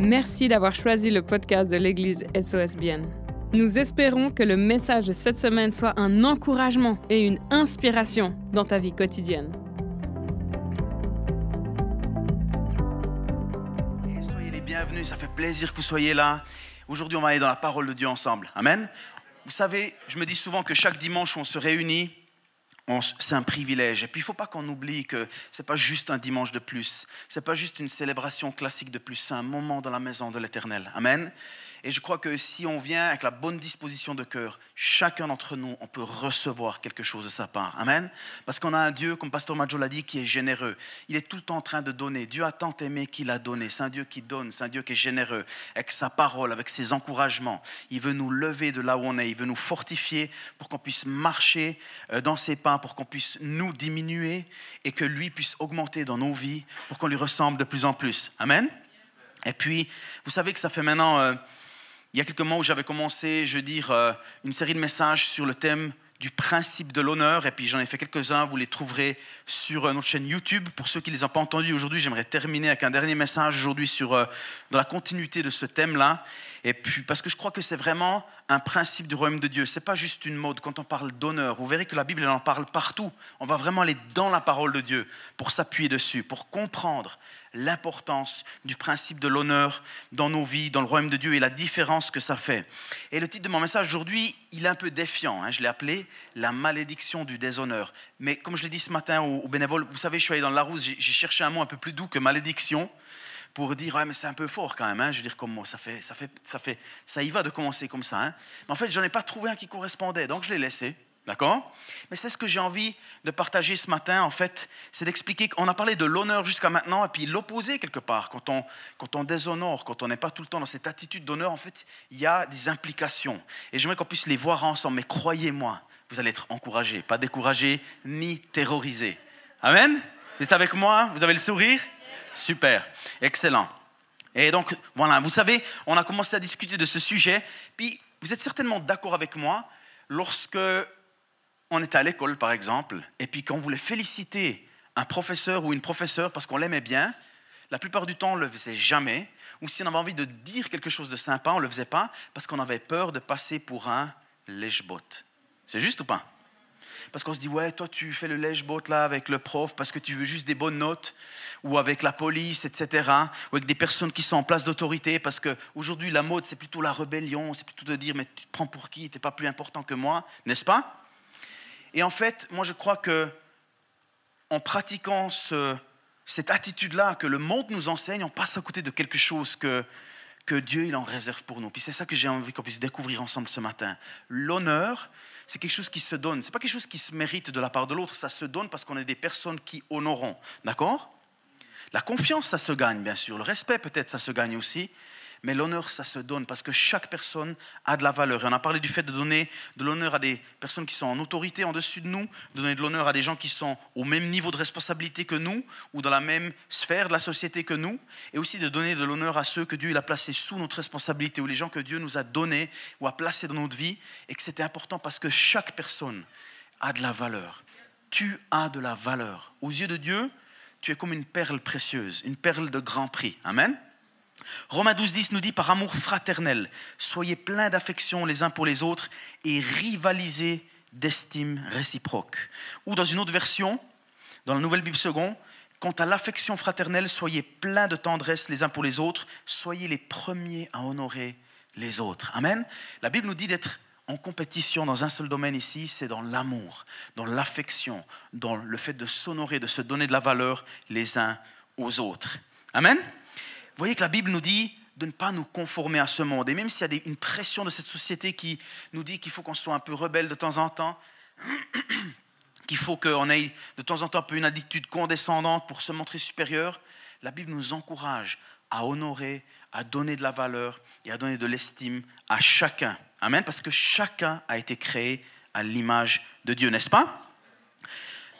Merci d'avoir choisi le podcast de l'Église SOSBN. Nous espérons que le message de cette semaine soit un encouragement et une inspiration dans ta vie quotidienne. soyez les bienvenus, ça fait plaisir que vous soyez là. Aujourd'hui, on va aller dans la parole de Dieu ensemble. Amen. Vous savez, je me dis souvent que chaque dimanche on se réunit, c'est un privilège. Et puis, il ne faut pas qu'on oublie que ce n'est pas juste un dimanche de plus. Ce n'est pas juste une célébration classique de plus. C'est un moment dans la maison de l'Éternel. Amen. Et je crois que si on vient avec la bonne disposition de cœur, chacun d'entre nous, on peut recevoir quelque chose de sa part. Amen. Parce qu'on a un Dieu, comme Pasteur Majo l'a dit, qui est généreux. Il est tout en train de donner. Dieu a tant aimé qu'il a donné. C'est un Dieu qui donne. C'est un Dieu qui est généreux. Avec sa parole, avec ses encouragements. Il veut nous lever de là où on est. Il veut nous fortifier pour qu'on puisse marcher euh, dans ses pas, pour qu'on puisse nous diminuer et que lui puisse augmenter dans nos vies pour qu'on lui ressemble de plus en plus. Amen. Et puis, vous savez que ça fait maintenant... Euh, il y a quelques mois où j'avais commencé, je veux dire, euh, une série de messages sur le thème du principe de l'honneur, et puis j'en ai fait quelques-uns, vous les trouverez sur euh, notre chaîne YouTube. Pour ceux qui ne les ont pas entendus aujourd'hui, j'aimerais terminer avec un dernier message aujourd'hui sur, euh, dans la continuité de ce thème-là. Et puis, parce que je crois que c'est vraiment un principe du royaume de Dieu. Ce n'est pas juste une mode. Quand on parle d'honneur, vous verrez que la Bible elle en parle partout. On va vraiment aller dans la parole de Dieu pour s'appuyer dessus, pour comprendre l'importance du principe de l'honneur dans nos vies, dans le royaume de Dieu et la différence que ça fait. Et le titre de mon message aujourd'hui, il est un peu défiant. Hein. je l'ai appelé La malédiction du déshonneur. Mais comme je l'ai dit ce matin aux, bénévoles, vous savez, je suis allé dans la Larousse, j'ai cherché un mot un peu plus doux que malédiction pour dire ouais mais c'est un peu fort quand même hein. je veux dire comme mot ça fait ça fait ça fait ça y va de commencer comme ça hein. mais en fait j'en ai pas trouvé un qui correspondait donc je l'ai laissé D'accord? Mais c'est ce que j'ai envie de partager ce matin, en fait, c'est d'expliquer qu'on a parlé de l'honneur jusqu'à maintenant, et puis l'opposé quelque part. Quand on, quand on déshonore, quand on n'est pas tout le temps dans cette attitude d'honneur, en fait, il y a des implications. Et j'aimerais qu'on puisse les voir ensemble. Mais croyez-moi, vous allez être encouragés, pas découragés, ni terrorisés. Amen? Vous êtes avec moi? Vous avez le sourire? Super, excellent. Et donc, voilà, vous savez, on a commencé à discuter de ce sujet, puis vous êtes certainement d'accord avec moi lorsque on était à l'école, par exemple, et puis quand on voulait féliciter un professeur ou une professeure parce qu'on l'aimait bien, la plupart du temps, on ne le faisait jamais. Ou si on avait envie de dire quelque chose de sympa, on ne le faisait pas parce qu'on avait peur de passer pour un lèche C'est juste ou pas? Parce qu'on se dit, ouais, toi, tu fais le lèche là avec le prof parce que tu veux juste des bonnes notes, ou avec la police, etc., ou avec des personnes qui sont en place d'autorité, parce qu'aujourd'hui, la mode, c'est plutôt la rébellion, c'est plutôt de dire, mais tu te prends pour qui? Tu n'es pas plus important que moi, n'est-ce pas? Et en fait, moi je crois que en pratiquant cette attitude-là que le monde nous enseigne, on passe à côté de quelque chose que, que Dieu il en réserve pour nous. Puis c'est ça que j'ai envie qu'on puisse découvrir ensemble ce matin. L'honneur, c'est quelque chose qui se donne. C'est pas quelque chose qui se mérite de la part de l'autre. Ça se donne parce qu'on est des personnes qui honorons. D'accord? La confiance, ça se gagne, bien sûr. Le respect, peut-être, ça se gagne aussi mais l'honneur, ça se donne parce que chaque personne a de la valeur. Et on a parlé du fait de donner de l'honneur à des personnes qui sont en autorité en dessus de nous, de donner de l'honneur à des gens qui sont au même niveau de responsabilité que nous ou dans la même sphère de la société que nous, et aussi de donner de l'honneur à ceux que Dieu a placés sous notre responsabilité ou les gens que Dieu nous a donnés ou a placés dans notre vie, et que c'était important parce que chaque personne a de la valeur. Tu as de la valeur. Aux yeux de Dieu, tu es comme une perle précieuse, une perle de grand prix. Amen. Romains 12, 10 nous dit par amour fraternel, soyez pleins d'affection les uns pour les autres et rivalisez d'estime réciproque. Ou dans une autre version, dans la Nouvelle Bible seconde, quant à l'affection fraternelle, soyez pleins de tendresse les uns pour les autres, soyez les premiers à honorer les autres. Amen. La Bible nous dit d'être en compétition dans un seul domaine ici, c'est dans l'amour, dans l'affection, dans le fait de s'honorer, de se donner de la valeur les uns aux autres. Amen. Voyez que la Bible nous dit de ne pas nous conformer à ce monde. Et même s'il y a une pression de cette société qui nous dit qu'il faut qu'on soit un peu rebelle de temps en temps, qu'il faut qu'on ait de temps en temps un peu une attitude condescendante pour se montrer supérieur, la Bible nous encourage à honorer, à donner de la valeur et à donner de l'estime à chacun. Amen, parce que chacun a été créé à l'image de Dieu, n'est-ce pas?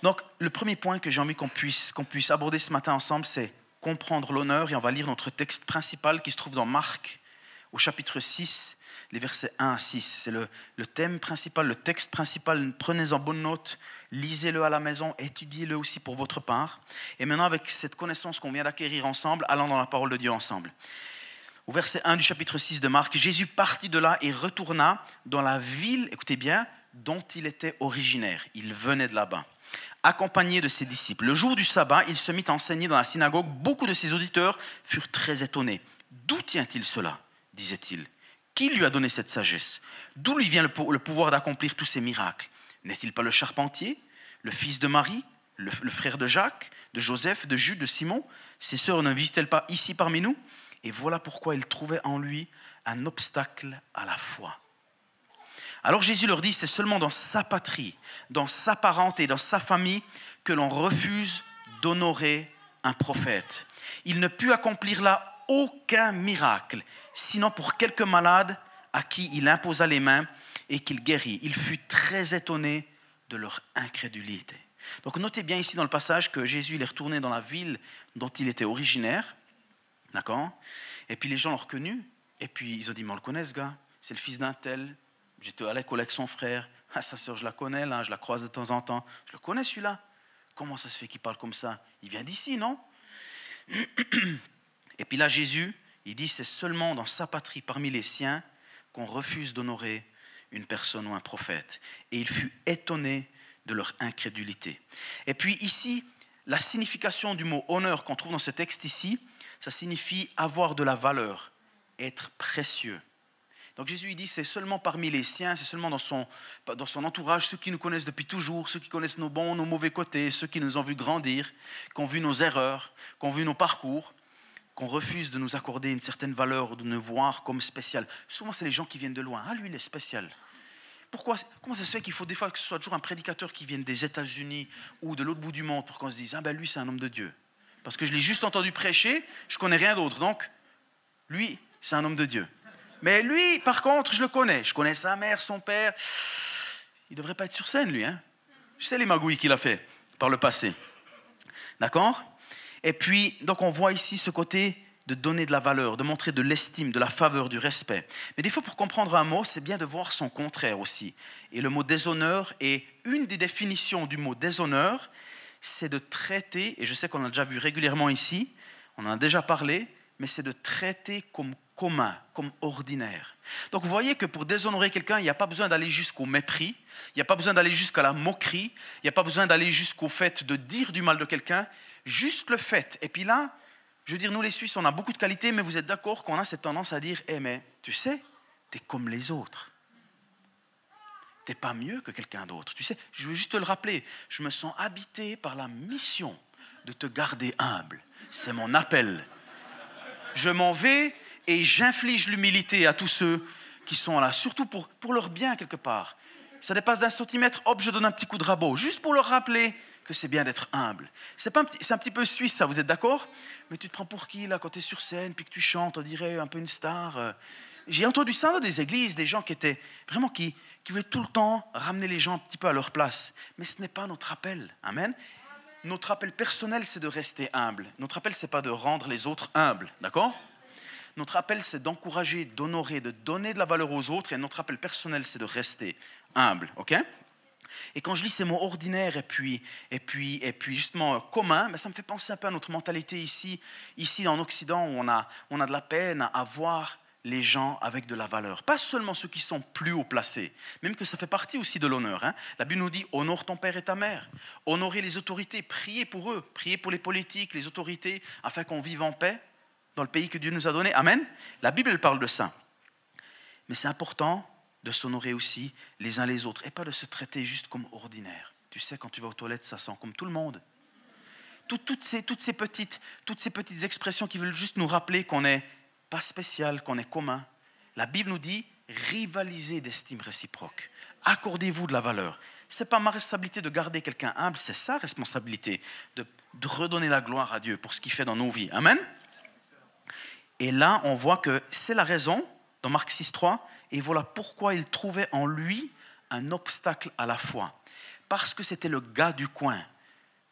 Donc, le premier point que j'ai envie qu'on puisse, qu'on puisse aborder ce matin ensemble, c'est comprendre l'honneur et on va lire notre texte principal qui se trouve dans Marc au chapitre 6, les versets 1 à 6. C'est le, thème principal, le texte principal. Prenez en bonne note, lisez-le à la maison, étudiez-le aussi pour votre part. Et maintenant, avec cette connaissance qu'on vient d'acquérir ensemble, allons dans la parole de Dieu ensemble. au verset 1 du chapitre 6 de Marc, Jésus partit de là et retourna dans la ville, écoutez bien, dont il était originaire. Il venait de là-bas, accompagné de ses disciples. Le jour du sabbat, il se mit à enseigner dans la synagogue. Beaucoup de ses auditeurs furent très étonnés. D'où tient-il cela? disait-il. Qui lui a donné cette sagesse? D'où lui vient le pouvoir d'accomplir tous ces miracles? N'est-il pas le charpentier, le fils de Marie, le, frère de Jacques, de Joseph, de Jude, de Simon? Ses sœurs ne vivent-elles pas ici parmi nous? Et voilà pourquoi ils trouvaient en lui un obstacle à la foi. Alors Jésus leur dit, c'est seulement dans sa patrie, dans sa parenté, dans sa famille que l'on refuse d'honorer un prophète. Il ne put accomplir là aucun miracle, sinon pour quelques malades à qui il imposa les mains et qu'il guérit. Il fut très étonné de leur incrédulité. Donc notez bien ici dans le passage que Jésus est retourné dans la ville dont il était originaire. D'accord? Et puis les gens l'ont reconnu. Et puis ils ont dit, mais on le connaît ce gars. C'est le fils d'un tel. J'étais à l'école avec son frère. Ah, sa sœur, je la connais là, je la croise de temps en temps. Je le connais celui-là. Comment ça se fait qu'il parle comme ça? Il vient d'ici, non? Et puis là, Jésus, il dit, c'est seulement dans sa patrie, parmi les siens, qu'on refuse d'honorer une personne ou un prophète. Et il fut étonné de leur incrédulité. Et puis ici, la signification du mot honneur qu'on trouve dans ce texte ici, ça signifie avoir de la valeur, être précieux. Donc Jésus il dit, c'est seulement parmi les siens, c'est seulement dans son, dans son entourage, ceux qui nous connaissent depuis toujours, ceux qui connaissent nos bons, nos mauvais côtés, ceux qui nous ont vu grandir, qui ont vu nos erreurs, qui ont vu nos parcours, qu'on refuse de nous accorder une certaine valeur ou de nous voir comme spécial. Souvent, c'est les gens qui viennent de loin. Ah, lui, il est spécial. Pourquoi, comment ça se fait qu'il faut des fois que ce soit toujours un prédicateur qui vienne des États-Unis ou de l'autre bout du monde pour qu'on se dise Ah ben lui, c'est un homme de Dieu. Parce que je l'ai juste entendu prêcher, je connais rien d'autre. Donc, lui, c'est un homme de Dieu. Mais lui, par contre, je le connais. Je connais sa mère, son père. Il ne devrait pas être sur scène, lui. Hein je sais les magouilles qu'il a fait par le passé. D'accord? Et puis, donc on voit ici ce côté de donner de la valeur, de montrer de l'estime, de la faveur, du respect. Mais des fois, pour comprendre un mot, c'est bien de voir son contraire aussi. Et le mot déshonneur est une des définitions du mot déshonneur, c'est de traiter, et je sais qu'on a déjà vu régulièrement ici, on en a déjà parlé, mais c'est de traiter comme commun, comme ordinaire. Donc vous voyez que pour déshonorer quelqu'un, il n'y a pas besoin d'aller jusqu'au mépris, il n'y a pas besoin d'aller jusqu'à la moquerie, il n'y a pas besoin d'aller jusqu'au fait de dire du mal de quelqu'un, juste le fait. Et puis là, je veux dire, nous les Suisses, on a beaucoup de qualités, mais vous êtes d'accord qu'on a cette tendance à dire, eh mais tu sais, tu es comme les autres. Tu n'es pas mieux que quelqu'un d'autre. Tu sais, je veux juste te le rappeler, je me sens habité par la mission de te garder humble. C'est mon appel. Je m'en vais et j'inflige l'humilité à tous ceux qui sont là, surtout pour, pour leur bien quelque part. Ça dépasse d'un centimètre, hop, je donne un petit coup de rabot, juste pour leur rappeler que c'est bien d'être humble. C'est un, un, petit peu suisse, ça, vous êtes d'accord? Mais tu te prends pour qui, là, quand tu es sur scène, puis que tu chantes, on dirait un peu une star euh. J'ai entendu ça dans des églises, des gens qui étaient vraiment qui, qui voulaient tout le temps ramener les gens un petit peu à leur place. Mais ce n'est pas notre appel. Amen. Notre appel personnel, c'est de rester humble. Notre appel, c'est pas de rendre les autres humbles. D'accord? Notre appel, c'est d'encourager, d'honorer, de donner de la valeur aux autres. Et notre appel personnel, c'est de rester humble. OK? Et quand je lis ces mots ordinaires et puis, et puis, et puis justement euh, communs, ben, ça me fait penser un peu à notre mentalité ici, ici en Occident, où on a, on a de la peine à voir les gens avec de la valeur. Pas seulement ceux qui sont plus haut placés, même que ça fait partie aussi de l'honneur. Hein. La Bible nous dit honore ton père et ta mère, honorer les autorités, prier pour eux, prier pour les politiques, les autorités, afin qu'on vive en paix dans le pays que Dieu nous a donné. Amen. La Bible elle parle de ça. Mais c'est important de s'honorer aussi les uns les autres et pas de se traiter juste comme ordinaire. Tu sais, quand tu vas aux toilettes, ça sent comme tout le monde. toutes, ces, petites, toutes ces petites expressions qui veulent juste nous rappeler qu'on n'est pas spécial, qu'on est commun. La Bible nous dit rivalisez d'estime réciproque. Accordez-vous de la valeur. Ce n'est pas ma responsabilité de garder quelqu'un humble, c'est sa responsabilité de, redonner la gloire à Dieu pour ce qu'il fait dans nos vies. Amen? Et là, on voit que c'est la raison, dans Marc 6, 3, et voilà pourquoi il trouvait en lui un obstacle à la foi. Parce que c'était le gars du coin.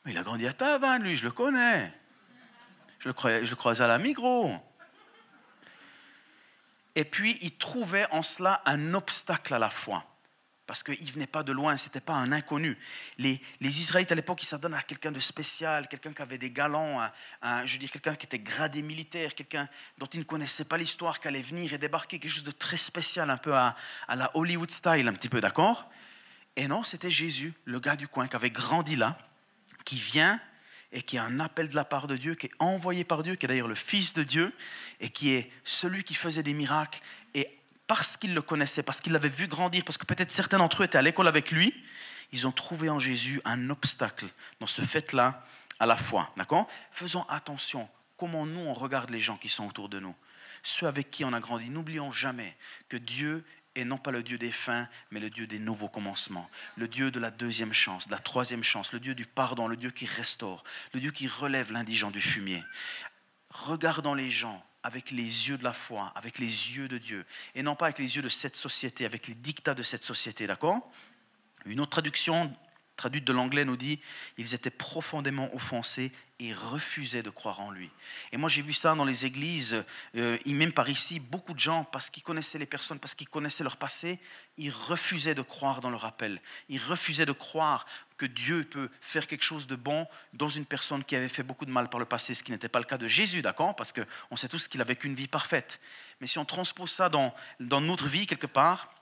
Mais il a grandi à Tavannes, lui, je le connais. Je le, croisais à la Migros. Et puis, il trouvait en cela un obstacle à la foi. parce qu'il ne venait pas de loin, ce n'était pas un inconnu. Les, Israélites à l'époque, ils s'adonnent à quelqu'un de spécial, quelqu'un qui avait des galons, je veux dire quelqu'un qui était gradé militaire, quelqu'un dont ils ne connaissaient pas l'histoire, qui allait venir et débarquer, quelque chose de très spécial, un peu à, à la Hollywood style, un petit peu, d'accord? Et non, c'était Jésus, le gars du coin, qui avait grandi là, qui vient et qui a un appel de la part de Dieu, qui est envoyé par Dieu, qui est d'ailleurs le Fils de Dieu, et qui est celui qui faisait des miracles. Et parce qu'ils le connaissaient, parce qu'ils l'avaient vu grandir, parce que peut-être certains d'entre eux étaient à l'école avec lui, ils ont trouvé en Jésus un obstacle dans ce fait-là à la foi. D'accord? Faisons attention comment nous on regarde les gens qui sont autour de nous, ceux avec qui on a grandi. N'oublions jamais que Dieu est non pas le Dieu des fins, mais le Dieu des nouveaux commencements, le Dieu de la deuxième chance, de la troisième chance, le Dieu du pardon, le Dieu qui restaure, le Dieu qui relève l'indigent du fumier. Regardons les gens avec les yeux de la foi, avec les yeux de Dieu, et non pas avec les yeux de cette société, avec les dictats de cette société, d'accord? Une autre traduction traduite de l'anglais nous dit ils étaient profondément offensés et refusaient de croire en lui. Et moi j'ai vu ça dans les églises, euh, même par ici, beaucoup de gens, parce qu'ils connaissaient les personnes, parce qu'ils connaissaient leur passé, ils refusaient de croire dans leur appel. Ils refusaient de croire que Dieu peut faire quelque chose de bon dans une personne qui avait fait beaucoup de mal par le passé, ce qui n'était pas le cas de Jésus, d'accord? Parce qu'on sait tous qu'il avait qu'une vie parfaite. Mais si on transpose ça dans, dans notre vie quelque part,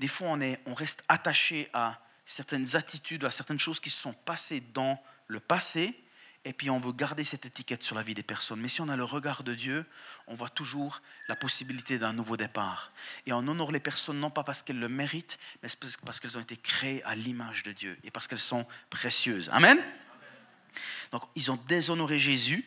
des fois on, est, on reste attaché à certaines attitudes, à certaines choses qui se sont passées dans le passé, et puis on veut garder cette étiquette sur la vie des personnes. Mais si on a le regard de Dieu, on voit toujours la possibilité d'un nouveau départ. Et on honore les personnes non pas parce qu'elles le méritent, mais parce qu'elles ont été créées à l'image de Dieu et parce qu'elles sont précieuses. Amen? Donc ils ont déshonoré Jésus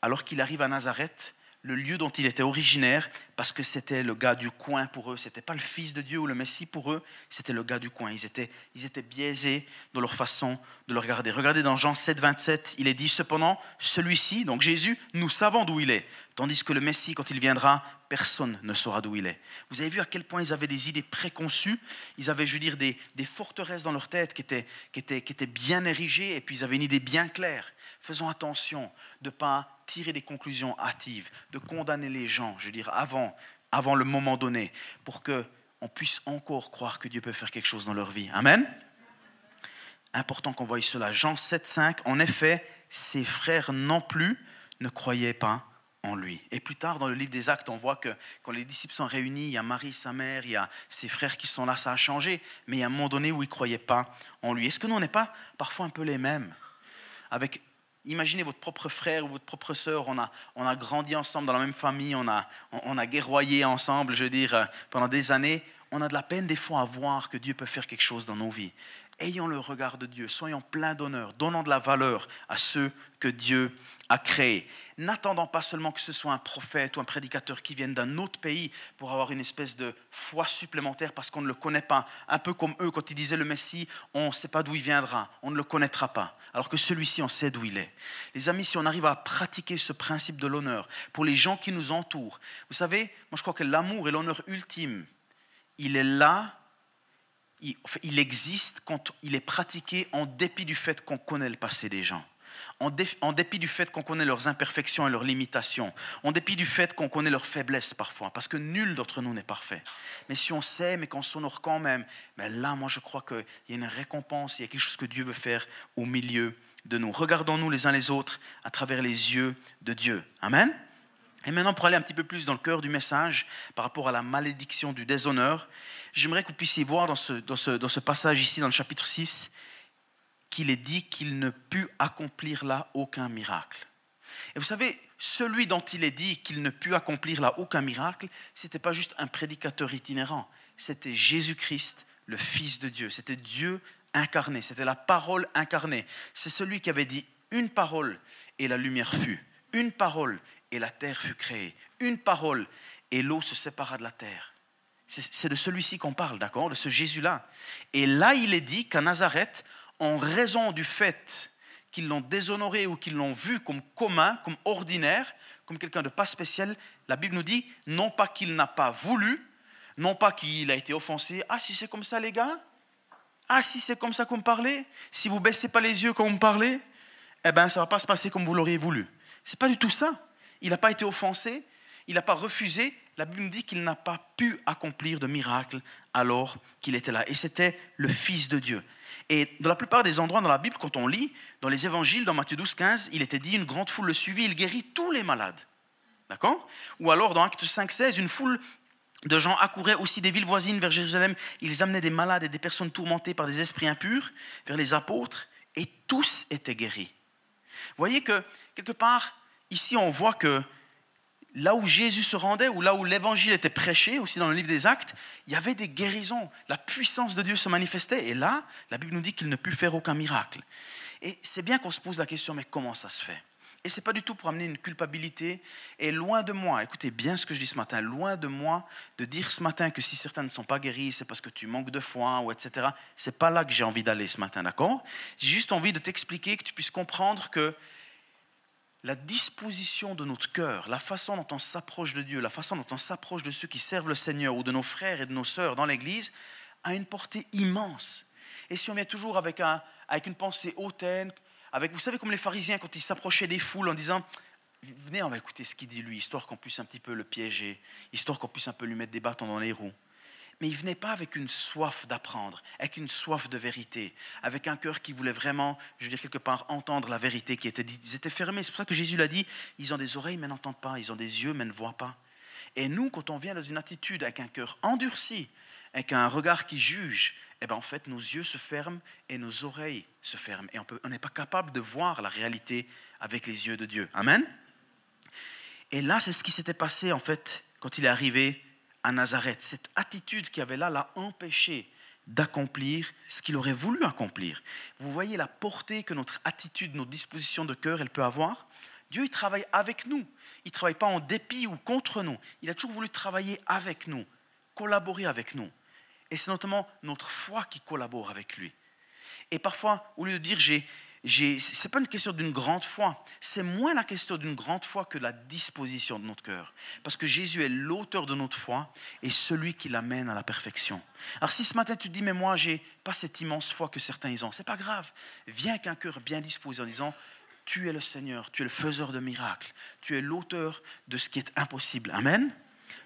alors qu'il arrive à Nazareth le lieu dont il était originaire, parce que c'était le gars du coin pour eux. Ce n'était pas le Fils de Dieu ou le Messie pour eux, c'était le gars du coin. Ils étaient, ils étaient biaisés dans leur façon de le regarder. Regardez dans Jean 7, 27, il est dit cependant, celui-ci, donc Jésus, nous savons d'où il est, tandis que le Messie, quand il viendra, personne ne saura d'où il est. Vous avez vu à quel point ils avaient des idées préconçues, ils avaient, je veux dire, des, forteresses dans leur tête qui étaient, qui, étaient, qui étaient bien érigées, et puis ils avaient une idée bien claire. Faisons attention de ne pas tirer des conclusions hâtives, de condamner les gens, je veux dire, avant, avant le moment donné, pour qu'on puisse encore croire que Dieu peut faire quelque chose dans leur vie. Amen. Important qu'on voie cela. Jean 7, 5, en effet, ses frères non plus ne croyaient pas en lui. Et plus tard, dans le livre des Actes, on voit que quand les disciples sont réunis, il y a Marie, sa mère, il y a ses frères qui sont là, ça a changé, mais il y a un moment donné où ils ne croyaient pas en lui. Est-ce que nous, on n'est pas parfois un peu les mêmes Avec Imaginez votre propre frère ou votre propre sœur, on a, on a grandi ensemble dans la même famille, on a, on a guerroyé ensemble, je veux dire, euh, pendant des années. On a de la peine des fois à voir que Dieu peut faire quelque chose dans nos vies. Ayons le regard de Dieu, soyons pleins d'honneur, donnons de la valeur à ceux que Dieu a créés. N'attendant pas seulement que ce soit un prophète ou un prédicateur qui vienne d'un autre pays pour avoir une espèce de foi supplémentaire parce qu'on ne le connaît pas. Un peu comme eux, quand ils disaient le Messie, on ne sait pas d'où il viendra, on ne le connaîtra pas. Alors que celui-ci, on sait d'où il est. Les amis, si on arrive à pratiquer ce principe de l'honneur pour les gens qui nous entourent, vous savez, moi je crois que l'amour et l'honneur ultime, il est là il, existe quand il est pratiqué en dépit du fait qu'on connaît le passé des gens en, dépit du fait qu'on connaît leurs imperfections et leurs limitations, en dépit du fait qu'on connaît leurs faiblesses parfois, parce que nul d'entre nous n'est parfait. Mais si on sait, mais qu'on s'honore quand même, ben là, moi, je crois qu'il y a une récompense, il y a quelque chose que Dieu veut faire au milieu de nous. Regardons-nous les uns les autres à travers les yeux de Dieu. Amen? Et maintenant, pour aller un petit peu plus dans le cœur du message par rapport à la malédiction du déshonneur, j'aimerais que vous puissiez voir dans ce, passage ici, dans le chapitre 6, qu'il est dit qu'il ne put accomplir là aucun miracle. Et vous savez, celui dont il est dit qu'il ne put accomplir là aucun miracle, ce n'était pas juste un prédicateur itinérant, c'était Jésus-Christ, le Fils de Dieu, c'était Dieu incarné, c'était la parole incarnée. C'est celui qui avait dit une parole et la lumière fut, une parole et la terre fut créée, une parole et l'eau se sépara de la terre. C'est de celui-ci qu'on parle, d'accord De ce Jésus-là. Et là, il est dit qu'à Nazareth, en raison du fait qu'ils l'ont déshonoré ou qu'ils l'ont vu comme commun, comme ordinaire, comme quelqu'un de pas spécial, la Bible nous dit non pas qu'il n'a pas voulu, non pas qu'il a été offensé. Ah, si c'est comme ça, les gars Ah, si c'est comme ça qu'on parlez Si vous baissez pas les yeux quand vous me parlez, eh bien, ça va pas se passer comme vous l'auriez voulu. C'est pas du tout ça. Il n'a pas été offensé. il n'a pas refusé, la Bible nous dit qu'il n'a pas pu accomplir de miracle alors qu'il était là. Et c'était le Fils de Dieu. Et dans la plupart des endroits dans la Bible, quand on lit, dans les évangiles, dans Matthieu 12, 15, il était dit, une grande foule le suivit, il guérit tous les malades. D'accord? Ou alors dans Acte 5, 16, une foule de gens accouraient aussi des villes voisines vers Jérusalem. Ils amenaient des malades et des personnes tourmentées par des esprits impurs vers les apôtres, et tous étaient guéris. Vous voyez que, quelque part, ici, on voit que là où Jésus se rendait, ou là où l'évangile était prêché, aussi dans le livre des Actes, il y avait des guérisons. La puissance de Dieu se manifestait. Et là, la Bible nous dit qu'il ne put faire aucun miracle. Et c'est bien qu'on se pose la question, mais comment ça se fait? Et ce n'est pas du tout pour amener une culpabilité. Et loin de moi, écoutez bien ce que je dis ce matin, loin de moi de dire ce matin que si certains ne sont pas guéris, c'est parce que tu manques de foi, ou etc. C'est pas là que j'ai envie d'aller ce matin, d'accord? J'ai juste envie de t'expliquer, que tu puisses comprendre que la disposition de notre cœur, la façon dont on s'approche de Dieu, la façon dont on s'approche de ceux qui servent le Seigneur ou de nos frères et de nos sœurs dans l'Église, a une portée immense. Et si on vient toujours avec, avec une pensée hautaine, avec, vous savez, comme les pharisiens quand ils s'approchaient des foules en disant Venez, on va écouter ce qu'il dit lui, histoire qu'on puisse un petit peu le piéger, histoire qu'on puisse un peu lui mettre des bâtons dans les roues mais il venait pas avec une soif d'apprendre, avec une soif de vérité, avec un cœur qui voulait vraiment, je veux dire quelque part, entendre la vérité qui était dite. Ils étaient fermés. C'est pour ça que Jésus l'a dit, ils ont des oreilles mais n'entendent pas, ils ont des yeux mais ne voient pas. Et nous, quand on vient dans une attitude avec un cœur endurci, avec un regard qui juge, eh ben en fait, nos yeux se ferment et nos oreilles se ferment. Et on n'est pas capable de voir la réalité avec les yeux de Dieu. Amen? Et là, c'est ce qui s'était passé, en fait, quand il est arrivé à Nazareth. Cette attitude qui avait là l'a empêché d'accomplir ce qu'il aurait voulu accomplir. Vous voyez la portée que notre attitude, notre disposition de cœur, elle peut avoir? Dieu, il travaille avec nous. Il ne travaille pas en dépit ou contre nous. Il a toujours voulu travailler avec nous, collaborer avec nous. Et c'est notamment notre foi qui collabore avec lui. Et parfois, au lieu de dire j'ai ce n'est pas une question d'une grande foi, c'est moins la question d'une grande foi que la disposition de notre cœur. Parce que Jésus est l'auteur de notre foi et celui qui l'amène à la perfection. Alors si ce matin tu te dis, mais moi, j'ai pas cette immense foi que certains ils ont, c'est pas grave. Viens avec un cœur bien disposé en disant, tu es le Seigneur, tu es le faiseur de miracles, tu es l'auteur de ce qui est impossible. Amen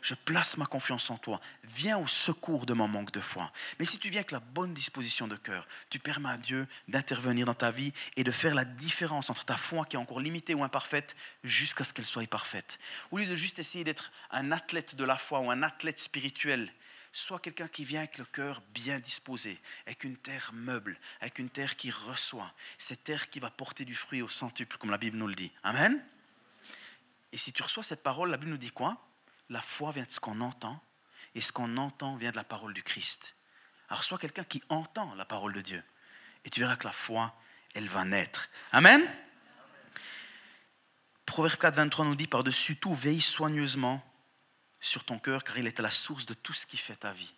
je place ma confiance en toi. Viens au secours de mon manque de foi. Mais si tu viens avec la bonne disposition de cœur, tu permets à Dieu d'intervenir dans ta vie et de faire la différence entre ta foi qui est encore limitée ou imparfaite jusqu'à ce qu'elle soit parfaite. Au lieu de juste essayer d'être un athlète de la foi ou un athlète spirituel, sois quelqu'un qui vient avec le cœur bien disposé, avec une terre meuble, avec une terre qui reçoit, cette terre qui va porter du fruit au centuple, comme la Bible nous le dit. Amen. Et si tu reçois cette parole, la Bible nous dit quoi? La foi vient de ce qu'on entend, et ce qu'on entend vient de la parole du Christ. Alors sois quelqu'un qui entend la parole de Dieu, et tu verras que la foi, elle va naître. Amen? Proverbe 4, 23 nous dit par-dessus tout, veille soigneusement sur ton cœur, car il est à la source de tout ce qui fait ta vie.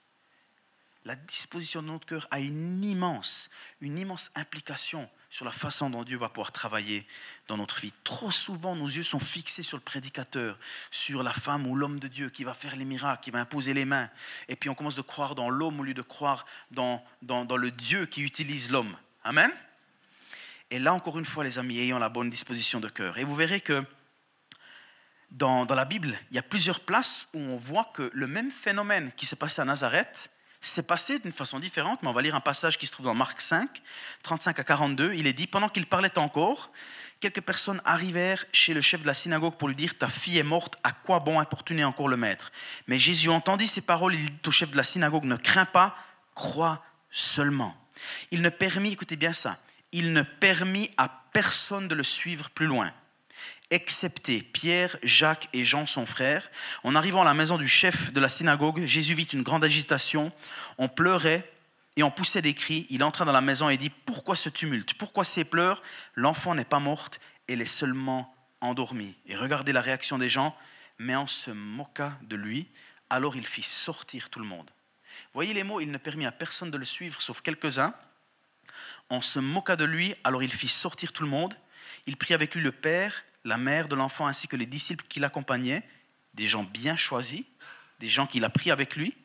La disposition de notre cœur a une immense, une immense implication sur la façon dont Dieu va pouvoir travailler dans notre vie. Trop souvent, nos yeux sont fixés sur le prédicateur, sur la femme ou l'homme de Dieu qui va faire les miracles, qui va imposer les mains. Et puis on commence de croire dans l'homme au lieu de croire dans, dans, le Dieu qui utilise l'homme. Amen. Et là, encore une fois, les amis, ayant la bonne disposition de cœur. Et vous verrez que dans, dans la Bible, il y a plusieurs places où on voit que le même phénomène qui s'est passé à Nazareth, c'est passé d'une façon différente, mais on va lire un passage qui se trouve dans Marc 5, 35 à 42. Il est dit, pendant qu'il parlait encore, quelques personnes arrivèrent chez le chef de la synagogue pour lui dire, ta fille est morte, à quoi bon importuner encore le maître? Mais Jésus entendit ces paroles, il dit au chef de la synagogue, ne crains pas, crois seulement. Il ne permit, écoutez bien ça, il ne permit à personne de le suivre plus loin excepté Pierre, Jacques et Jean, son frère. En arrivant à la maison du chef de la synagogue, Jésus vit une grande agitation. On pleurait et on poussait des cris. Il entra dans la maison et dit Pourquoi ce tumulte? Pourquoi ces pleurs? L'enfant n'est pas morte, elle est seulement endormie. Et regardez la réaction des gens, mais on se moqua de lui. Alors il fit sortir tout le monde. Voyez les mots Il ne permit à personne de le suivre, sauf quelques-uns. On se moqua de lui, alors il fit sortir tout le monde. Il prit avec lui le Père la mère de l'enfant ainsi que les disciples qui l'accompagnaient, des gens bien choisis, des gens qu'il a pris avec lui,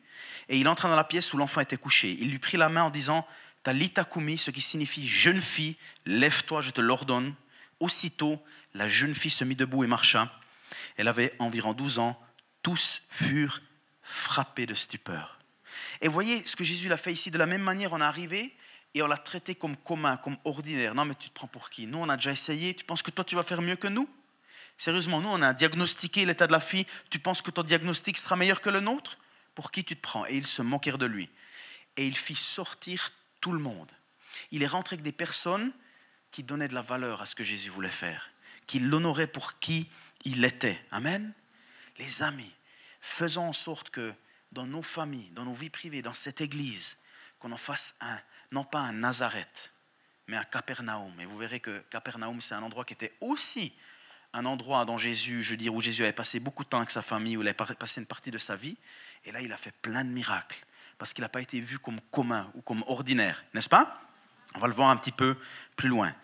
et il entra dans la pièce où l'enfant était couché. Il lui prit la main en disant Talita kumi, ce qui signifie jeune fille, lève-toi, je te l'ordonne. Aussitôt, la jeune fille se mit debout et marcha. Elle avait environ 12 ans. Tous furent frappés de stupeur. Et voyez ce que Jésus l'a fait ici. De la même manière, on est arrivé et on l'a traité comme commun, comme ordinaire. Non, mais tu te prends pour qui? Nous, on a déjà essayé. Tu penses que toi, tu vas faire mieux que nous? Sérieusement, nous, on a diagnostiqué l'état de la fille. Tu penses que ton diagnostic sera meilleur que le nôtre? Pour qui tu te prends? Et ils se moquèrent de lui. Et il fit sortir tout le monde. Il est rentré avec des personnes qui donnaient de la valeur à ce que Jésus voulait faire, qui l'honoraient pour qui il était. Amen. Les amis, faisons en sorte que dans nos familles, dans nos vies privées, dans cette église, qu'on en fasse un, non pas un Nazareth, mais un Capernaum. Et vous verrez que Capernaum, c'est un endroit qui était aussi un endroit dont Jésus, je veux dire, où Jésus avait passé beaucoup de temps avec sa famille, où il avait passé une partie de sa vie. Et là, il a fait plein de miracles, parce qu'il n'a pas été vu comme commun ou comme ordinaire, n'est-ce pas? On va le voir un petit peu plus loin.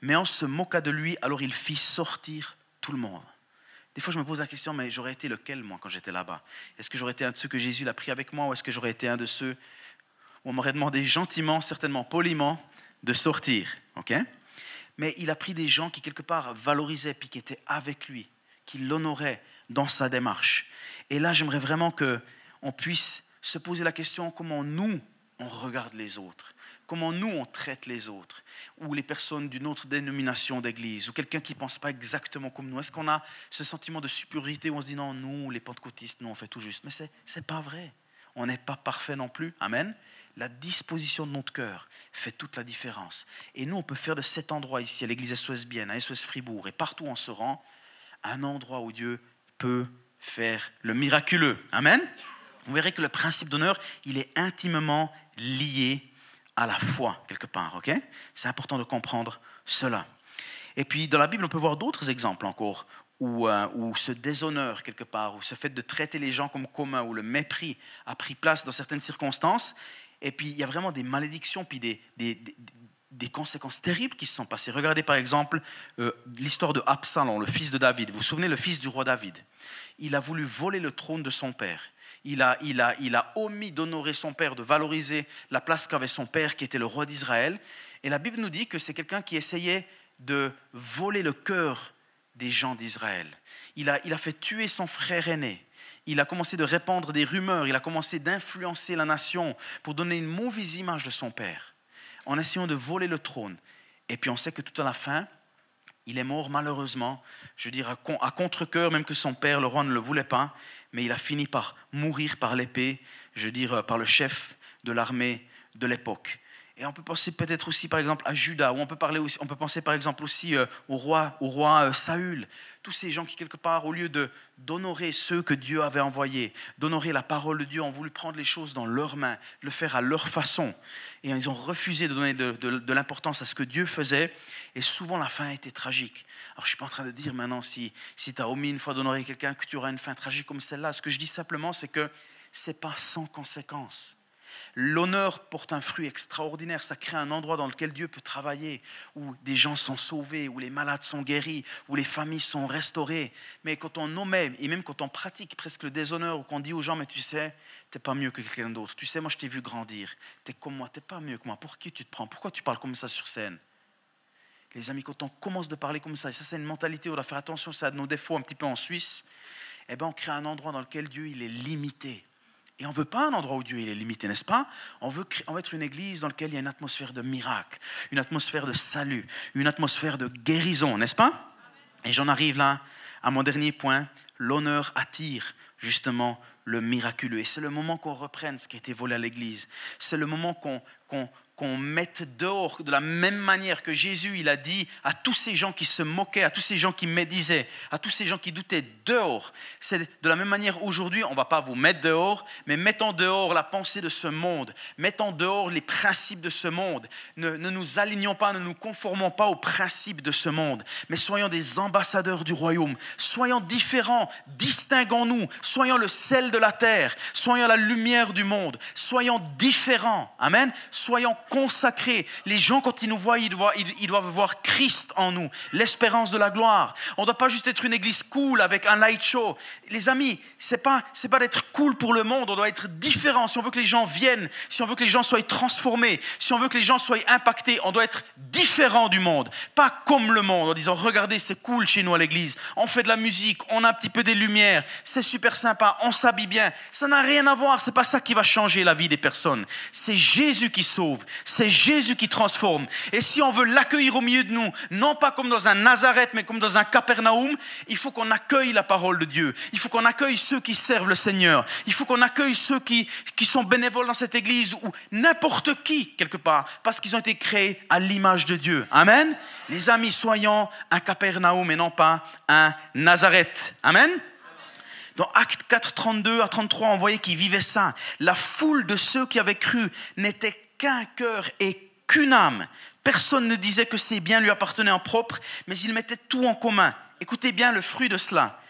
Mais on se moqua de lui, alors il fit sortir tout le monde. Des fois, je me pose la question, mais j'aurais été lequel, moi, quand j'étais là-bas? Est-ce que j'aurais été un de ceux que Jésus l'a pris avec moi, ou est-ce que j'aurais été un de ceux on m'aurait demandé gentiment, certainement poliment, de sortir Mais il a pris des gens qui, quelque part, valorisaient, puis qui étaient avec lui, qui l'honoraient dans sa démarche. Et là, j'aimerais vraiment qu'on puisse se poser la question comment nous, on regarde les autres? Comment nous on traite les autres, ou les personnes d'une autre dénomination d'église, ou quelqu'un qui ne pense pas exactement comme nous? Est-ce qu'on a ce sentiment de supériorité où on se dit non, nous, les pentecôtistes, nous, on fait tout juste? Mais ce n'est pas vrai. On n'est pas parfait non plus. Amen. La disposition de notre cœur fait toute la différence. Et nous, on peut faire de cet endroit ici, à l'église SOS Bienne, à SOS Fribourg, et partout où on se rend, un endroit où Dieu peut faire le miraculeux. Amen? Vous verrez que le principe d'honneur, il est intimement lié à la foi, quelque part. C'est important de comprendre cela. Et puis, dans la Bible, on peut voir d'autres exemples encore où, euh, où, ce déshonneur, quelque part, où ce fait de traiter les gens comme communs, où le mépris a pris place dans certaines circonstances. Et puis, il y a vraiment des malédictions, puis des, des, conséquences terribles qui se sont passées. Regardez par exemple euh, l'histoire de Absalom, le fils de David. Vous vous souvenez, le fils du roi David Il a voulu voler le trône de son père il a, il a, il a omis d'honorer son père, de valoriser la place qu'avait son père, qui était le roi d'Israël. Et la Bible nous dit que c'est quelqu'un qui essayait de voler le cœur des gens d'Israël. Il a, il a fait tuer son frère aîné. Il a commencé de répandre des rumeurs. Il a commencé d'influencer la nation pour donner une mauvaise image de son père, en essayant de voler le trône. Et puis on sait que tout à la fin, il est mort malheureusement, je veux dire à contre-coeur, même que son père, le roi, ne le voulait pas, mais il a fini par mourir par l'épée, je veux dire par le chef de l'armée de l'époque. Et on peut penser peut-être aussi, par exemple, à Judas, ou on peut, parler aussi, on peut penser, par exemple, aussi euh, au roi, au roi euh, Saül. Tous ces gens qui, quelque part, au lieu de, d'honorer ceux que Dieu avait envoyés, d'honorer la parole de Dieu, ont voulu prendre les choses dans leurs mains, le faire à leur façon. Et ils ont refusé de donner de, l'importance à ce que Dieu faisait. Et souvent, la fin été tragique. Alors, je suis pas en train de dire maintenant, si, si tu as omis une fois d'honorer quelqu'un, que tu auras une fin tragique comme celle-là. Ce que je dis simplement, c'est que ce n'est pas sans conséquence. L'honneur porte un fruit extraordinaire. Ça crée un endroit dans lequel Dieu peut travailler, où des gens sont sauvés, où les malades sont guéris, où les familles sont restaurées. Mais quand on omet, et même quand on pratique presque le déshonneur, ou qu'on dit aux gens, mais tu sais, tu n'es pas mieux que quelqu'un d'autre. Tu sais, moi je t'ai vu grandir. Tu es comme moi, tu n'es pas mieux que moi. Pour qui tu te prends? Pourquoi tu parles comme ça sur scène? Les amis, quand on commence de parler comme ça, et ça c'est une mentalité, on doit faire attention, ça a nos défauts un petit peu en Suisse, eh ben, on crée un endroit dans lequel Dieu il est limité. Et on ne veut pas un endroit où Dieu est limité, n'est-ce pas? On veut, on veut être une église dans laquelle il y a une atmosphère de miracle, une atmosphère de salut, une atmosphère de guérison, n'est-ce pas? Et j'en arrive là à mon dernier point. L'honneur attire justement le miraculeux. Et c'est le moment qu'on reprenne ce qui a été volé à l'église. C'est le moment qu'on qu'on mette dehors de la même manière que Jésus, il a dit à tous ces gens qui se moquaient, à tous ces gens qui médisaient, à tous ces gens qui doutaient dehors. C'est de la même manière aujourd'hui, on ne va pas vous mettre dehors, mais mettons dehors la pensée de ce monde, mettons dehors les principes de ce monde. Ne, ne nous alignons pas, ne nous conformons pas aux principes de ce monde, mais soyons des ambassadeurs du royaume. Soyons différents, distinguons-nous, soyons le sel de la terre, soyons la lumière du monde, soyons différents. Amen. Soyons consacrés. Les gens, quand ils nous voient, ils doivent, ils doivent voir Christ en nous, l'espérance de la gloire. On ne doit pas juste être une église cool avec un light show. Les amis, c'est pas, c'est pas d'être cool pour le monde, on doit être différent. Si on veut que les gens viennent, si on veut que les gens soient transformés, si on veut que les gens soient impactés, on doit être différent du monde, pas comme le monde, en disant regardez, c'est cool chez nous à l'église, on fait de la musique, on a un petit peu des lumières, c'est super sympa, on s'habille bien. Ça n'a rien à voir, c'est pas ça qui va changer la vie des personnes. C'est Jésus qui sauve, c'est Jésus qui transforme. Et si on veut l'accueillir au milieu de nous, non pas comme dans un Nazareth, mais comme dans un Capernaum, il faut qu'on accueille la parole de Dieu. Il faut qu'on accueille ceux qui servent le Seigneur. Il faut qu'on accueille ceux qui, qui sont bénévoles dans cette église ou n'importe qui, quelque part, parce qu'ils ont été créés à l'image de Dieu. Amen. Les amis, soyons un Capernaum et non pas un Nazareth. Amen. Dans Acte 4, 32 à 33, on voyait qu'ils vivaient ça. La foule de ceux qui avaient cru n'était qu'un cœur et qu'une âme. Personne ne disait que ces biens lui appartenaient en propre, mais ils mettaient tout en commun. Écoutez bien le fruit de cela.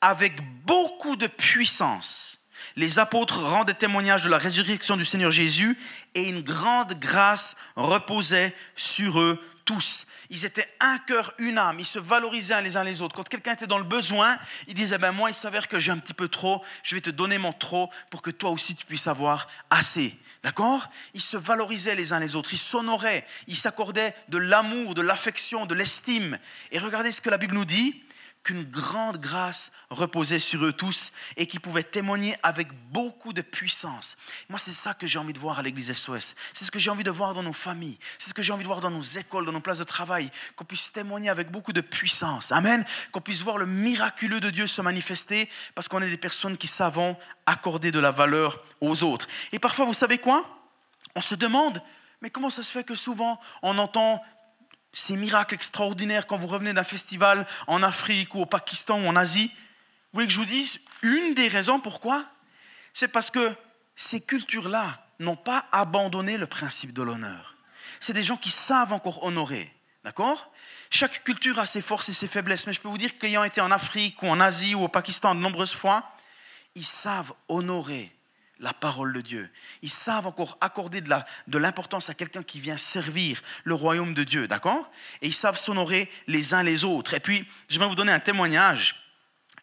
Avec beaucoup de puissance, les apôtres rendaient témoignage de la résurrection du Seigneur Jésus et une grande grâce reposait sur eux tous. Ils étaient un cœur, une âme. Ils se valorisaient les uns les autres. Quand quelqu'un était dans le besoin, il disait ben moi, il s'avère que j'ai un petit peu trop. Je vais te donner mon trop pour que toi aussi tu puisses avoir assez. D'accord? Ils se valorisaient les uns les autres. Ils s'honoraient. Ils s'accordaient de l'amour, de l'affection, de l'estime. Et regardez ce que la Bible nous dit qu'une grande grâce reposait sur eux tous et qui pouvaient témoigner avec beaucoup de puissance. Moi, c'est ça que j'ai envie de voir à l'église SOS. C'est ce que j'ai envie de voir dans nos familles. C'est ce que j'ai envie de voir dans nos écoles, dans nos places de travail. Qu'on puisse témoigner avec beaucoup de puissance. Amen. Qu'on puisse voir le miraculeux de Dieu se manifester parce qu'on est des personnes qui savons accorder de la valeur aux autres. Et parfois, vous savez quoi? On se demande, mais comment ça se fait que souvent on entend ces miracles extraordinaires quand vous revenez d'un festival en Afrique ou au Pakistan ou en Asie. Vous voulez que je vous dise une des raisons pourquoi? C'est parce que ces cultures-là n'ont pas abandonné le principe de l'honneur. C'est des gens qui savent encore honorer. D'accord? Chaque culture a ses forces et ses faiblesses, mais je peux vous dire qu'ayant été en Afrique ou en Asie ou au Pakistan de nombreuses fois, ils savent honorer la parole de Dieu. Ils savent encore accorder de l'importance à quelqu'un qui vient servir le royaume de Dieu, d'accord? Et ils savent s'honorer les uns les autres. Et puis, je vais vous donner un témoignage.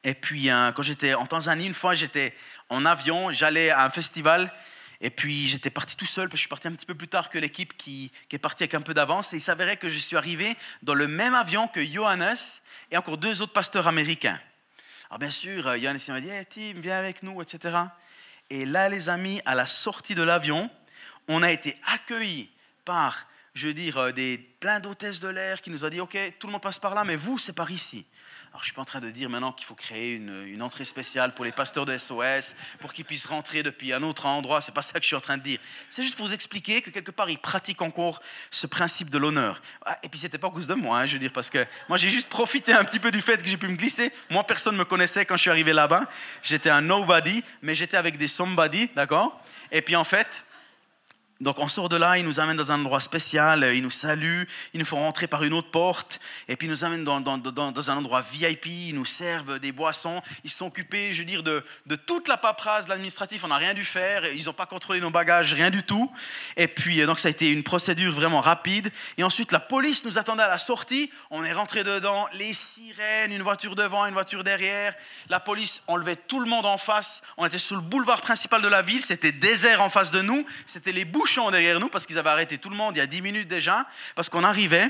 Et puis, hein, quand j'étais en Tanzanie, une fois, j'étais en avion, j'allais à un festival. Et puis j'étais parti tout seul, parce que je suis parti un petit peu plus tard que l'équipe qui, qui, est partie avec un peu d'avance. Et il s'avérait que je suis arrivé dans le même avion que Johannes et encore deux autres pasteurs américains. Alors bien sûr, euh, Johannes m'a dit hey, Tim, viens avec nous, etc. Et là, les amis, à la sortie de l'avion, on a été accueillis par, je veux dire, euh, des, plein d'hôtesses de l'air qui nous ont dit, OK, tout le monde passe par là, mais vous, c'est par ici. Alors, je ne suis pas en train de dire maintenant qu'il faut créer une, entrée spéciale pour les pasteurs de SOS, pour qu'ils puissent rentrer depuis un autre endroit. Ce n'est pas ça que je suis en train de dire. C'est juste pour vous expliquer que quelque part, ils pratiquent encore ce principe de l'honneur. Ah, et puis, ce n'était pas à cause de moi, hein, je veux dire, parce que moi, j'ai juste profité un petit peu du fait que j'ai pu me glisser. Moi, personne ne me connaissait quand je suis arrivé là-bas. J'étais un nobody, mais j'étais avec des somebody, d'accord? Et puis, en fait, donc on sort de là, ils nous amènent dans un endroit spécial, ils nous saluent, ils nous font rentrer par une autre porte, et puis ils nous amènent dans, un endroit VIP, ils nous servent des boissons, ils sont occupés, je veux dire, de, toute la paperasse de l'administratif, on n'a rien dû faire, ils n'ont pas contrôlé nos bagages, rien du tout. Et puis euh, donc ça a été une procédure vraiment rapide. Et ensuite la police nous attendait à la sortie, on est rentré dedans, les sirènes, une voiture devant, une voiture derrière, la police enlevait tout le monde en face, on était sur le boulevard principal de la ville, c'était désert en face de nous, c'était les derrière nous parce qu'ils avaient arrêté tout le monde il y a 10 minutes déjà, parce qu'on arrivait.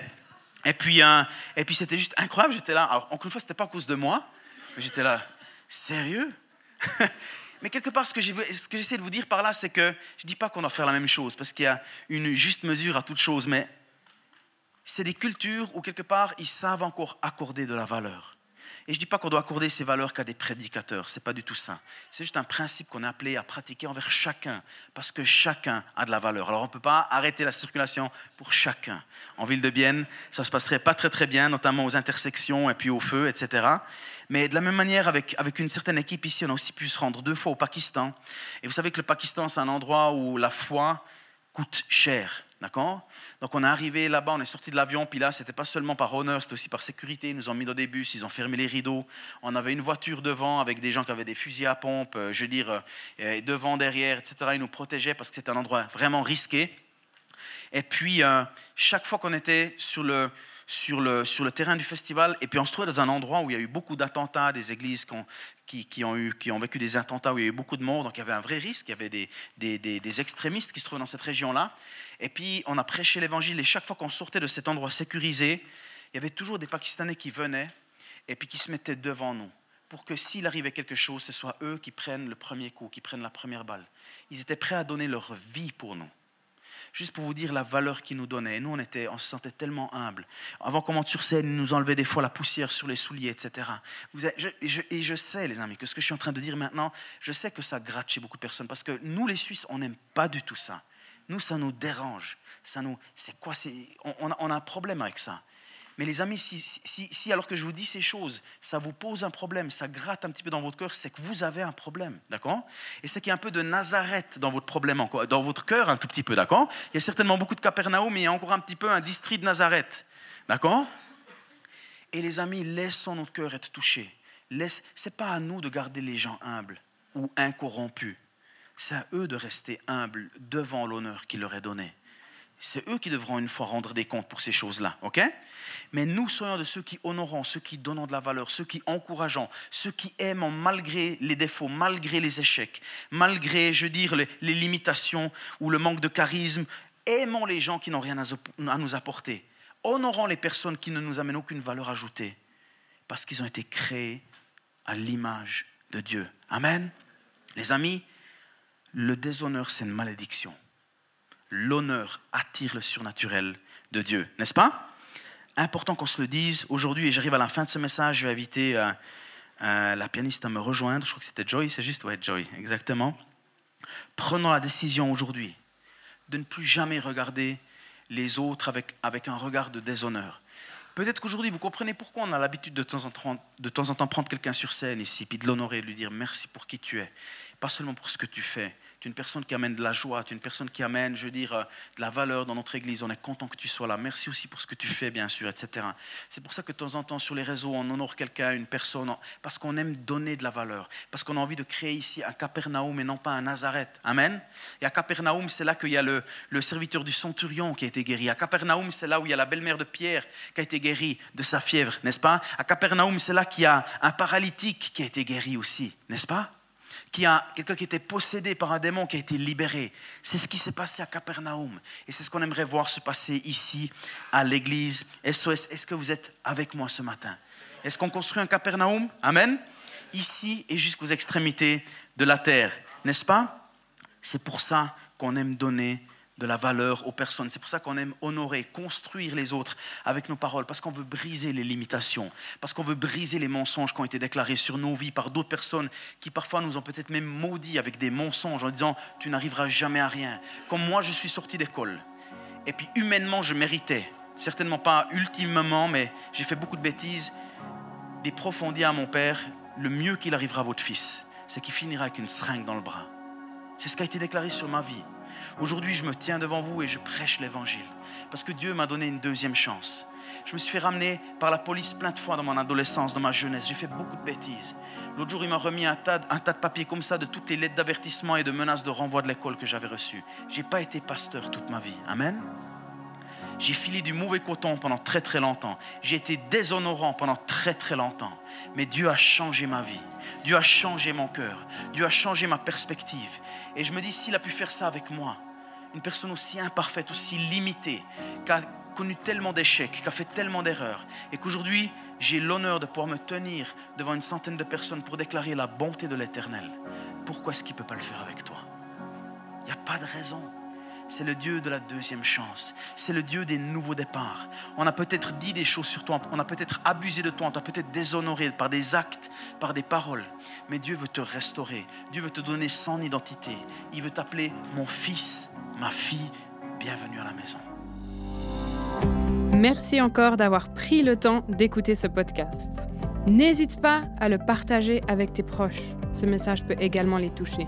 Et puis, euh, et puis c'était juste incroyable. J'étais là. Alors, encore une fois, c'était pas à cause de moi, mais j'étais là. Sérieux? Mais quelque part, ce que j'essaie de vous dire par là, c'est que je dis pas qu'on doit faire la même chose, parce qu'il y a une juste mesure à toute chose, mais c'est des cultures où quelque part, ils savent encore accorder de la valeur. Et je ne dis pas qu'on doit accorder ces valeurs qu'à des prédicateurs, ce n'est pas du tout ça. C'est juste un principe qu'on est appelé à pratiquer envers chacun, parce que chacun a de la valeur. Alors on ne peut pas arrêter la circulation pour chacun. En ville de Bienne, ça ne se passerait pas très très bien, notamment aux intersections et puis au feu, etc. Mais de la même manière, avec, avec une certaine équipe ici, on a aussi pu se rendre deux fois au Pakistan. Et vous savez que le Pakistan, c'est un endroit où la foi coûte cher. Donc on est arrivé là-bas, on est sorti de l'avion, puis là, c'était pas seulement par honneur, c'était aussi par sécurité. Ils nous ont mis dans des bus, ils ont fermé les rideaux. On avait une voiture devant avec des gens qui avaient des fusils à pompe, euh, je veux dire, euh, devant, derrière, etc. Ils nous protégeaient parce que c'était un endroit vraiment risqué. Et puis, euh, chaque fois qu'on était sur le, terrain du festival, et puis on se trouvait dans un endroit où il y a eu beaucoup d'attentats, des églises qui, ont vécu des attentats, où il y a eu beaucoup de morts, donc il y avait un vrai risque, il y avait des extrémistes qui se trouvaient dans cette région-là. Et puis, on a prêché l'évangile, et chaque fois qu'on sortait de cet endroit sécurisé, il y avait toujours des Pakistanais qui venaient, et puis qui se mettaient devant nous pour que s'il arrivait quelque chose, ce soit eux qui prennent le premier coup, qui prennent la première balle. Ils étaient prêts à donner leur vie pour nous. Juste pour vous dire la valeur qu'ils nous donnaient. Et nous, on, était, on se sentait tellement humbles. Avant qu'on monte sur scène, ils nous enlevaient des fois la poussière sur les souliers, etc. Et je sais, les amis, que ce que je suis en train de dire maintenant, je sais que ça gratte chez beaucoup de personnes. Parce que nous, les Suisses, on n'aime pas du tout ça. Nous, ça nous dérange. Ça nous, c'est quoi on, on a un problème avec ça. Mais les amis, si, alors que je vous dis ces choses, ça vous pose un problème, ça gratte un petit peu dans votre cœur, c'est que vous avez un problème, d'accord? Et c'est qu'il y a un peu de Nazareth dans votre problème, dans votre cœur un tout petit peu, d'accord? Il y a certainement beaucoup de Capernaum, mais il y a encore un petit peu un district de Nazareth, d'accord? Et les amis, laissons notre cœur être touché. Ce n'est pas à nous de garder les gens humbles ou incorrompus. C'est à eux de rester humbles devant l'honneur qui leur est donné. C'est eux qui devront une fois rendre des comptes pour ces choses-là, ok? Mais nous soyons de ceux qui honorons, ceux qui donnent de la valeur, ceux qui encourageons, ceux qui aiment malgré les défauts, malgré les échecs, malgré, je veux dire, les, limitations ou le manque de charisme. Aimons les gens qui n'ont rien à nous apporter. Honorons les personnes qui ne nous amènent aucune valeur ajoutée, parce qu'ils ont été créés à l'image de Dieu. Amen. Les amis, le déshonneur, c'est une malédiction l'honneur attire le surnaturel de Dieu, n'est-ce pas? Important qu'on se le dise aujourd'hui, et j'arrive à la fin de ce message, je vais inviter euh, euh, la pianiste à me rejoindre, je crois que c'était Joy, c'est juste, ouais, Joy, exactement. Prenons la décision aujourd'hui de ne plus jamais regarder les autres avec, avec un regard de déshonneur. Peut-être qu'aujourd'hui, vous comprenez pourquoi on a l'habitude de, temps en temps, de temps en temps prendre quelqu'un sur scène ici, puis de l'honorer, de lui dire merci pour qui tu es, pas seulement pour ce que tu fais, tu es une personne qui amène de la joie, tu es une personne qui amène, je veux dire, euh, de la valeur dans notre église. On est content que tu sois là. Merci aussi pour ce que tu fais, bien sûr, etc. C'est pour ça que de temps en temps, sur les réseaux, on honore quelqu'un, une personne, parce qu'on aime donner de la valeur, parce qu'on a envie de créer ici un Capernaum et non pas un Nazareth. Amen. Et à Capernaum, c'est là qu'il y a le, serviteur du centurion qui a été guéri. À Capernaum, c'est là où il y a la belle-mère de Pierre qui a été guérie de sa fièvre, n'est-ce pas? À Capernaum, c'est là qu'il y a un paralytique qui a été guéri aussi, n'est-ce pas? Qui a quelqu'un qui était possédé par un démon qui a été libéré. C'est ce qui s'est passé à Capernaum. Et c'est ce qu'on aimerait voir se passer ici, à l'église SOS. Est-ce que vous êtes avec moi ce matin? Est-ce qu'on construit un Capernaum? Amen Ici et jusqu'aux extrémités de la terre, n'est-ce pas? C'est pour ça qu'on aime donner de la valeur aux personnes. C'est pour ça qu'on aime honorer, construire les autres avec nos paroles, parce qu'on veut briser les limitations, parce qu'on veut briser les mensonges qui ont été déclarés sur nos vies par d'autres personnes qui parfois nous ont peut-être même maudits avec des mensonges en disant tu n'arriveras jamais à rien. Comme moi, je suis sorti d'école. Et puis humainement, je méritais, certainement pas ultimement, mais j'ai fait beaucoup de bêtises. Des à mon père, le mieux qu'il arrivera à votre fils, c'est qu'il finira avec une seringue dans le bras. C'est ce qui a été déclaré sur ma vie. Aujourd'hui, je me tiens devant vous et je prêche l'évangile. Parce que Dieu m'a donné une deuxième chance. Je me suis fait ramener par la police plein de fois dans mon adolescence, dans ma jeunesse. J'ai fait beaucoup de bêtises. L'autre jour, il m'a remis un tas, un tas de papiers comme ça de toutes les lettres d'avertissement et de menaces de renvoi de l'école que j'avais reçues. Je n'ai pas été pasteur toute ma vie. Amen. J'ai filé du mauvais coton pendant très très longtemps. J'ai été déshonorant pendant très très longtemps. Mais Dieu a changé ma vie. Dieu a changé mon cœur. Dieu a changé ma perspective. Et je me dis, s'il a pu faire ça avec moi, une personne aussi imparfaite, aussi limitée, qui a connu tellement d'échecs, qui a fait tellement d'erreurs, et qu'aujourd'hui j'ai l'honneur de pouvoir me tenir devant une centaine de personnes pour déclarer la bonté de l'Éternel, pourquoi est-ce qu'il ne peut pas le faire avec toi? Il n'y a pas de raison. C'est le Dieu de la deuxième chance. C'est le Dieu des nouveaux départs. On a peut-être dit des choses sur toi, on a peut-être abusé de toi, on t'a peut-être déshonoré par des actes, par des paroles. Mais Dieu veut te restaurer. Dieu veut te donner son identité. Il veut t'appeler mon fils, ma fille. Bienvenue à la maison. Merci encore d'avoir pris le temps d'écouter ce podcast. N'hésite pas à le partager avec tes proches. Ce message peut également les toucher.